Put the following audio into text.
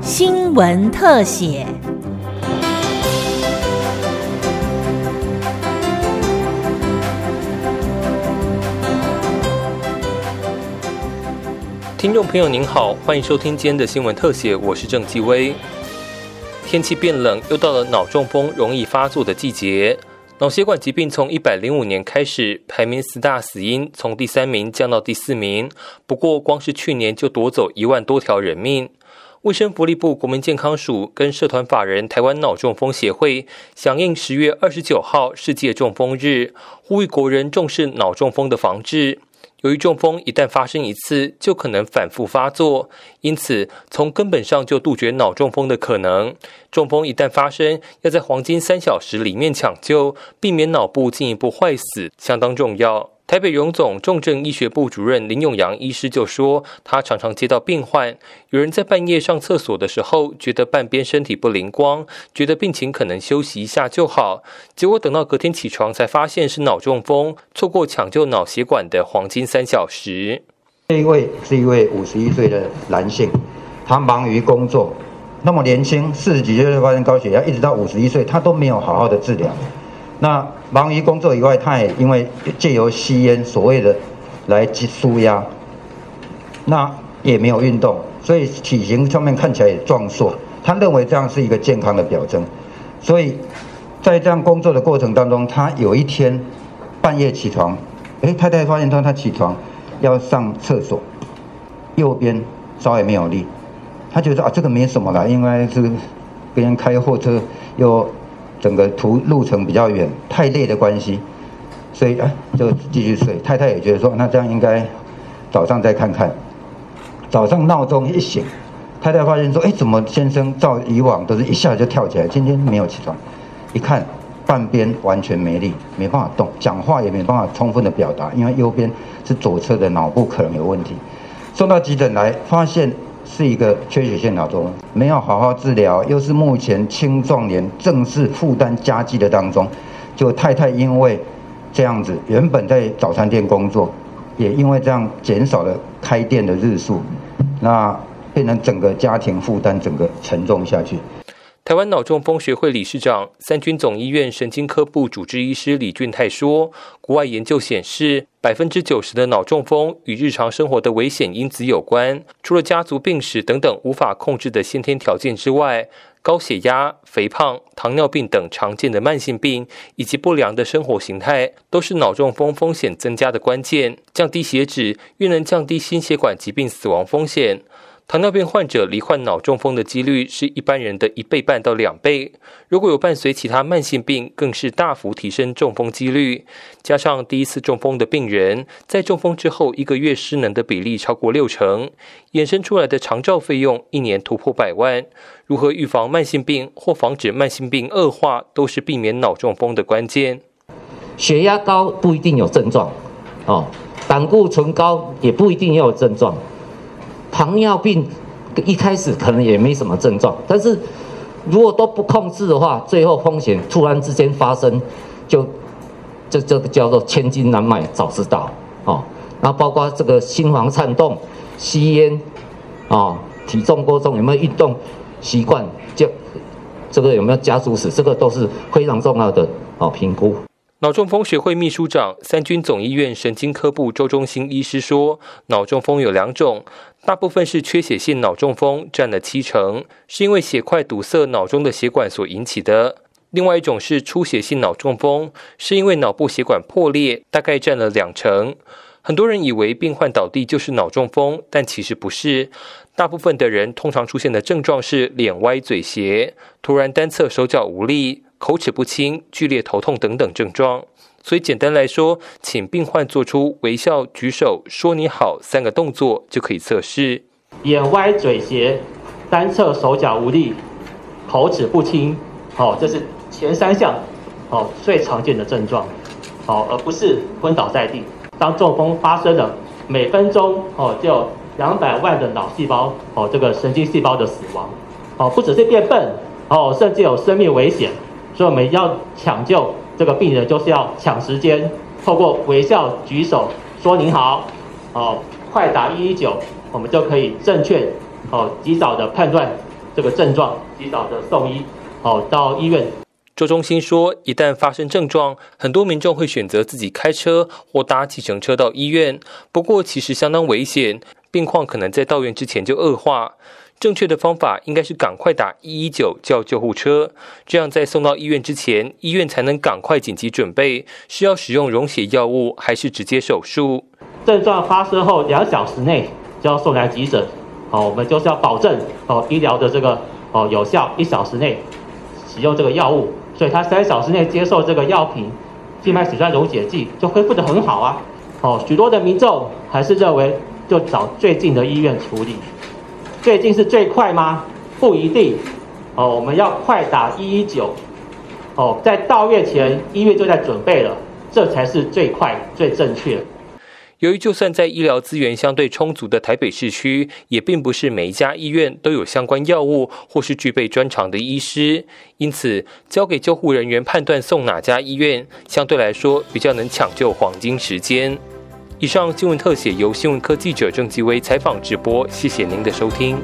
新闻特写。听众朋友您好，欢迎收听今天的新闻特写，我是郑继威。天气变冷，又到了脑中风容易发作的季节。脑血管疾病从一百零五年开始排名四大死因，从第三名降到第四名。不过，光是去年就夺走一万多条人命。卫生福利部国民健康署跟社团法人台湾脑中风协会响应十月二十九号世界中风日，呼吁国人重视脑中风的防治。由于中风一旦发生一次，就可能反复发作，因此从根本上就杜绝脑中风的可能。中风一旦发生，要在黄金三小时里面抢救，避免脑部进一步坏死，相当重要。台北荣总重症医学部主任林永阳医师就说，他常常接到病患，有人在半夜上厕所的时候，觉得半边身体不灵光，觉得病情可能休息一下就好，结果等到隔天起床才发现是脑中风，错过抢救脑血管的黄金三小时。这一位是一位五十一岁的男性，他忙于工作，那么年轻，四十几岁就发生高血压，一直到五十一岁，他都没有好好的治疗。那忙于工作以外，他也因为借由吸烟所谓的来舒压，那也没有运动，所以体型上面看起来也壮硕。他认为这样是一个健康的表征，所以在这样工作的过程当中，他有一天半夜起床，哎，太太发现他他起床要上厕所，右边稍微没有力，他觉得啊这个没什么了，应该是别人开货车又。整个途路程比较远，太累的关系，所以哎就继续睡。太太也觉得说，那这样应该早上再看看。早上闹钟一醒，太太发现说，哎，怎么先生照以往都是一下就跳起来，今天没有起床？一看半边完全没力，没办法动，讲话也没办法充分的表达，因为右边是左侧的脑部可能有问题。送到急诊来，发现。是一个缺血性脑中没有好好治疗，又是目前青壮年正式负担加剧的当中。就太太因为这样子，原本在早餐店工作，也因为这样减少了开店的日数，那变成整个家庭负担整个沉重下去。台湾脑中风学会理事长、三军总医院神经科部主治医师李俊泰说：“国外研究显示，百分之九十的脑中风与日常生活的危险因子有关。除了家族病史等等无法控制的先天条件之外，高血压、肥胖、糖尿病等常见的慢性病，以及不良的生活形态，都是脑中风风险增加的关键。降低血脂，越能降低心血管疾病死亡风险。”糖尿病患者罹患脑中风的几率是一般人的一倍半到两倍，如果有伴随其他慢性病，更是大幅提升中风几率。加上第一次中风的病人，在中风之后一个月失能的比例超过六成，衍生出来的长照费用一年突破百万。如何预防慢性病或防止慢性病恶化，都是避免脑中风的关键。血压高不一定有症状，哦，胆固醇高也不一定要有症状。糖尿病一开始可能也没什么症状，但是如果都不控制的话，最后风险突然之间发生，就这这个叫做千金难买早知道哦。然后包括这个心房颤动、吸烟啊、体重过重、有没有运动习惯，就这个有没有家族史，这个都是非常重要的哦评估。脑中风学会秘书长、三军总医院神经科部周中心医师说，脑中风有两种。大部分是缺血性脑中风，占了七成，是因为血块堵塞脑中的血管所引起的；另外一种是出血性脑中风，是因为脑部血管破裂，大概占了两成。很多人以为病患倒地就是脑中风，但其实不是。大部分的人通常出现的症状是脸歪、嘴斜、突然单侧手脚无力、口齿不清、剧烈头痛等等症状。所以简单来说，请病患做出微笑、举手、说你好三个动作就可以测试。眼歪、嘴斜、单侧手脚无力、口齿不清，好，这是前三项，好最常见的症状，好，而不是昏倒在地。当中风发生了，每分钟哦就有两百万的脑细胞哦这个神经细胞的死亡，哦不只是变笨哦，甚至有生命危险，所以我们要抢救。这个病人就是要抢时间，透过微笑、举手、说您好，哦，快打一一九，我们就可以正确哦及早的判断这个症状，及早的送医哦到医院。周中心说，一旦发生症状，很多民众会选择自己开车或搭计程车到医院，不过其实相当危险，病况可能在到院之前就恶化。正确的方法应该是赶快打一一九叫救护车，这样在送到医院之前，医院才能赶快紧急准备，是要使用溶血药物还是直接手术。症状发生后两小时内就要送来急诊，好，我们就是要保证哦医疗的这个哦有效，一小时内使用这个药物。所以他三小时内接受这个药品，静脉血栓溶解剂就恢复得很好啊。哦，许多的民众还是认为就找最近的医院处理，最近是最快吗？不一定。哦，我们要快打一一九。哦，在到月前医院就在准备了，这才是最快最正确。由于就算在医疗资源相对充足的台北市区，也并不是每一家医院都有相关药物或是具备专长的医师，因此交给救护人员判断送哪家医院，相对来说比较能抢救黄金时间。以上新闻特写由新闻科记者郑继威采访直播，谢谢您的收听。